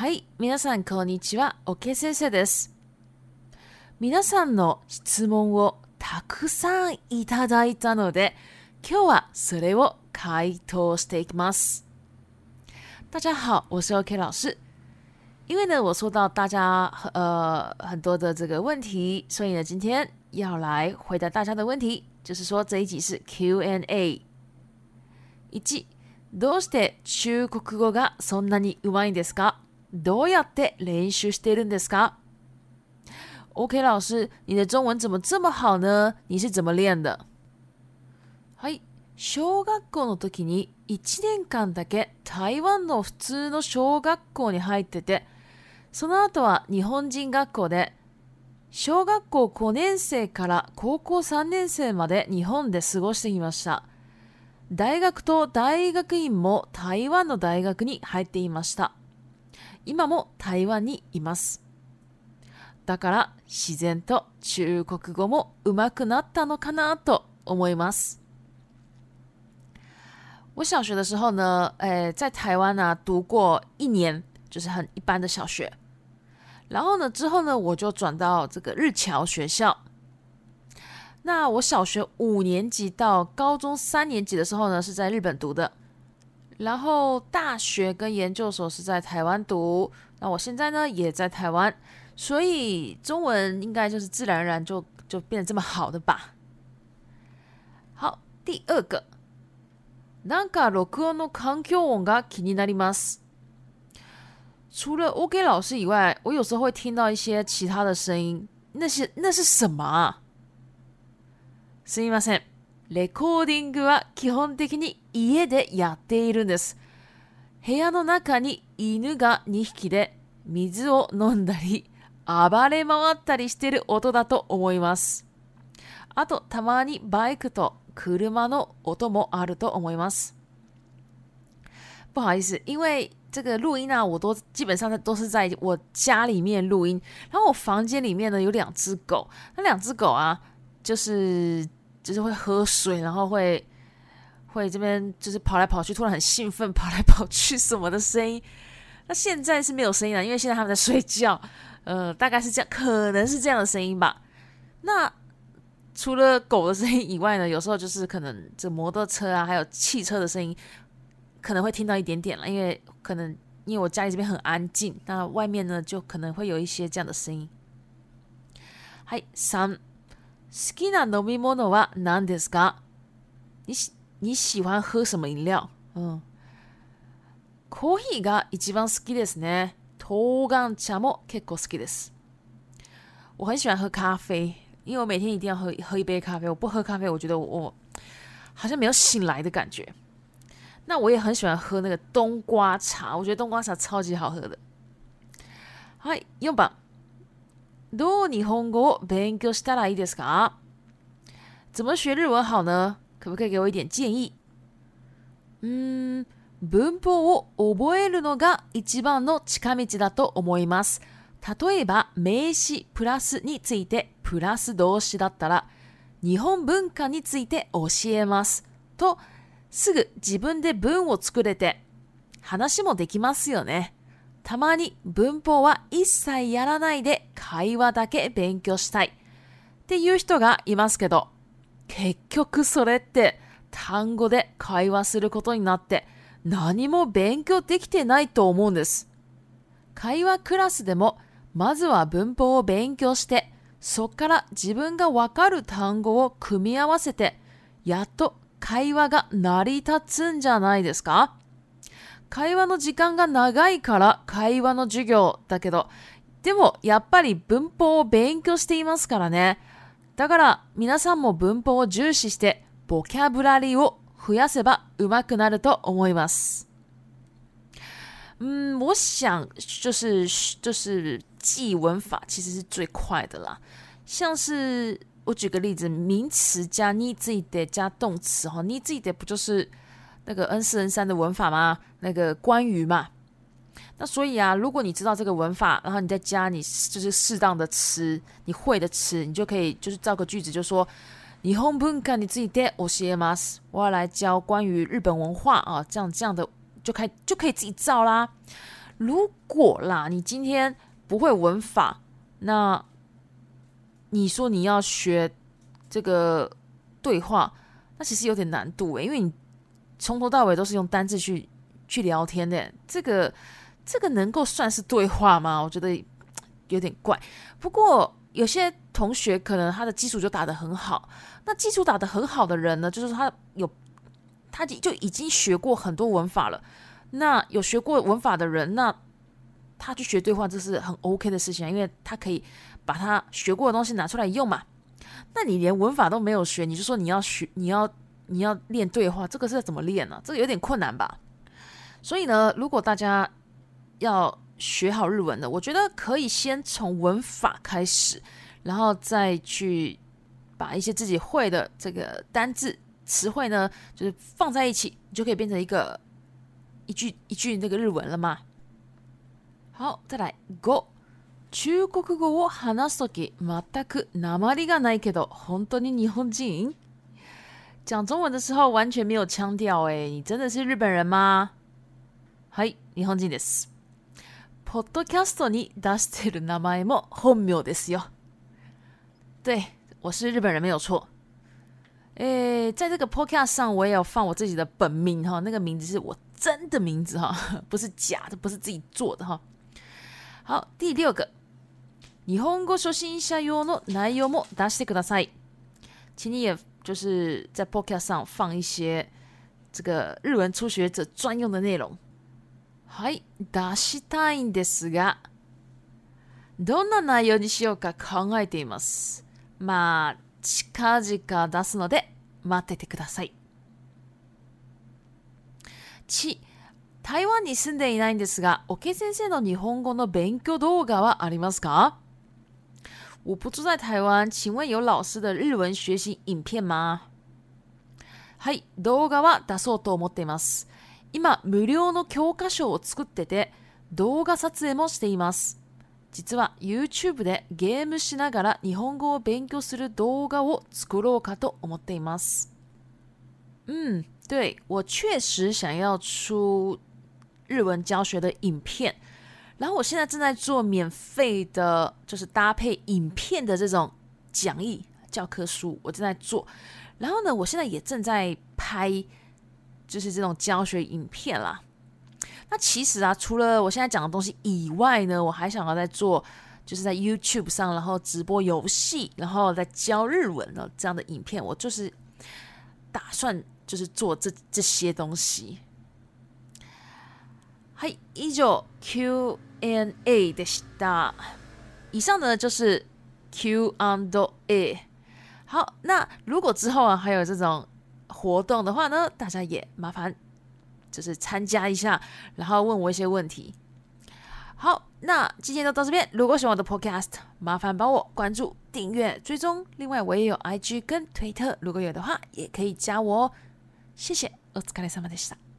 はい、皆さんこんにちは、オケ先生です。皆さんの質問をたくさんいただいたので、今日はそれを回答していきます。大家好，我是 OK 老师。因为呢，我收到大家呃很多的这个问题，所以呢，今天要来回答大家的问题，就是说这一集是 Q&A。一、どうして中国語がそんなにうまいんですか？どうやって練習しているんですか ?OK 老師、你的中文怎么这么好呢你是怎么練的はい。小学校の時に1年間だけ台湾の普通の小学校に入ってて、その後は日本人学校で、小学校5年生から高校3年生まで日本で過ごしてきました。大学と大学院も台湾の大学に入っていました。今も台湾にいます。だから自然と中国語も上手くなったのかなと思います。我小学的时候呢，诶，在台湾呢、啊、读过一年，就是很一般的小学。然后呢，之后呢，我就转到这个日侨学校。那我小学五年级到高中三年级的时候呢，是在日本读的。然后大学跟研究所是在台湾读，那我现在呢也在台湾，所以中文应该就是自然而然就就变得这么好的吧。好，第二个，なんか録音の環境が気になります。除了我给老师以外，我有时候会听到一些其他的声音，那些那是什么啊？すみません。レコーディングは基本的に家でやっているんです。部屋の中に犬が2匹で水を飲んだり暴れ回ったりしてる音だと思います。あとたまにバイクと車の音もあると思います。不好意思，因为这个录音啊，我都基本上都是在我家里面录音。然后我房间里面呢有两只狗，那两只狗啊，就是就是会喝水，然后会会这边就是跑来跑去，突然很兴奋跑来跑去什么的声音？那现在是没有声音了，因为现在他们在睡觉。呃，大概是这样，可能是这样的声音吧。那除了狗的声音以外呢，有时候就是可能这摩托车啊，还有汽车的声音，可能会听到一点点了，因为可能因为我家里这边很安静，那外面呢就可能会有一些这样的声音。Hi s m 好きな飲み物は何ですか你你喜欢喝什么饮料うん。コーヒーが一番好きですね。冬瓜茶も結構好きです。我很喜欢喝咖啡，因为我每天一定要喝喝一杯咖啡。我不喝咖啡，我觉得我好像没有醒来的感觉。那我也很喜欢喝那个冬瓜茶，我觉得冬瓜茶超级好喝的。はい、4番。どう日本語を勉強したらいいですか怎么学日文好呢可不可以给我一点建议文法を覚えるのが一番の近道だと思います。例えば、名詞プラスについてプラス動詞だったら、日本文化について教えます。と、すぐ自分で文を作れて、話もできますよね。たまに文法は一切やらないで会話だけ勉強したいっていう人がいますけど、結局それって単語で会話することになって何も勉強できてないと思うんです。会話クラスでもまずは文法を勉強してそっから自分がわかる単語を組み合わせてやっと会話が成り立つんじゃないですか会話の時間が長いから会話の授業だけど、でもやっぱり文法を勉強していますからね。だから皆さんも文法を重視してボキャブラリーを増やせば上手くなると思います。嗯，我想就是就是记文法其实是最快的啦。像是我举个例子，名词加你自己的加动词哈，你自己的不就是那个 n 四 n 三的文法吗？那个关于嘛？那所以啊，如果你知道这个文法，然后你再加你就是适当的词，你会的词，你就可以就是造个句子，就说你 home p u 看你自己带我写吗？m s 我要来教关于日本文化啊，这样这样的就开就可以自己造啦。如果啦，你今天不会文法，那你说你要学这个对话，那其实有点难度哎，因为你。从头到尾都是用单字去去聊天的，这个这个能够算是对话吗？我觉得有点怪。不过有些同学可能他的基础就打得很好，那基础打得很好的人呢，就是他有他就已经学过很多文法了。那有学过文法的人，那他去学对话这是很 OK 的事情，因为他可以把他学过的东西拿出来用嘛。那你连文法都没有学，你就说你要学你要。你要练对话，这个是怎么练呢？这个有点困难吧。所以呢，如果大家要学好日文的，我觉得可以先从文法开始，然后再去把一些自己会的这个单字词汇呢，就是放在一起，你就可以变成一个一句一句那个日文了嘛。好，再来 g o 中 h 語 k g o o を話すとき全くナマがないけど本当に日本人。讲中文的时候完全没有腔调哎，你真的是日本人吗？い、日本人です。ポッドキャストに出してる名前も本名ですよ。对，我是日本人没有错。诶，在这个 podcast 上我也有放我自己的本名哈，那个名字是我真的名字哈，不是假的，不是自己做的哈。好，第六个，日本語初心者用の内容も出してください。チ你也就是在 Podcast 上放一些这个日文初学者专用的内容。はい、出したいんですが、どんな内容にしようか考えています。まあ、近々出すので待っててください。ち、台湾に住んでいないんですが、オケ先生の日本語の勉強動画はありますか我不住在台湾，请问有老师的日文学习影片吗？はい、動画は出そうと思っています。今無料の教科書を作ってて、動画撮影もしています。実は YouTube でゲームしながら日本語を勉強する動画を作ろうかと思っています。う嗯，对我确实想要出日文教学的影片。然后我现在正在做免费的，就是搭配影片的这种讲义教科书，我正在做。然后呢，我现在也正在拍，就是这种教学影片啦。那其实啊，除了我现在讲的东西以外呢，我还想要在做，就是在 YouTube 上，然后直播游戏，然后在教日文的这样的影片，我就是打算就是做这这些东西。还一种 Q and A 的时达，以上呢就是 Q and A。好，那如果之后啊还有这种活动的话呢，大家也麻烦就是参加一下，然后问我一些问题。好，那今天就到这边。如果喜欢我的 Podcast，麻烦帮我关注、订阅、追踪。另外，我也有 IG 跟推特，如果有的话也可以加我哦。谢谢。o t s u k a r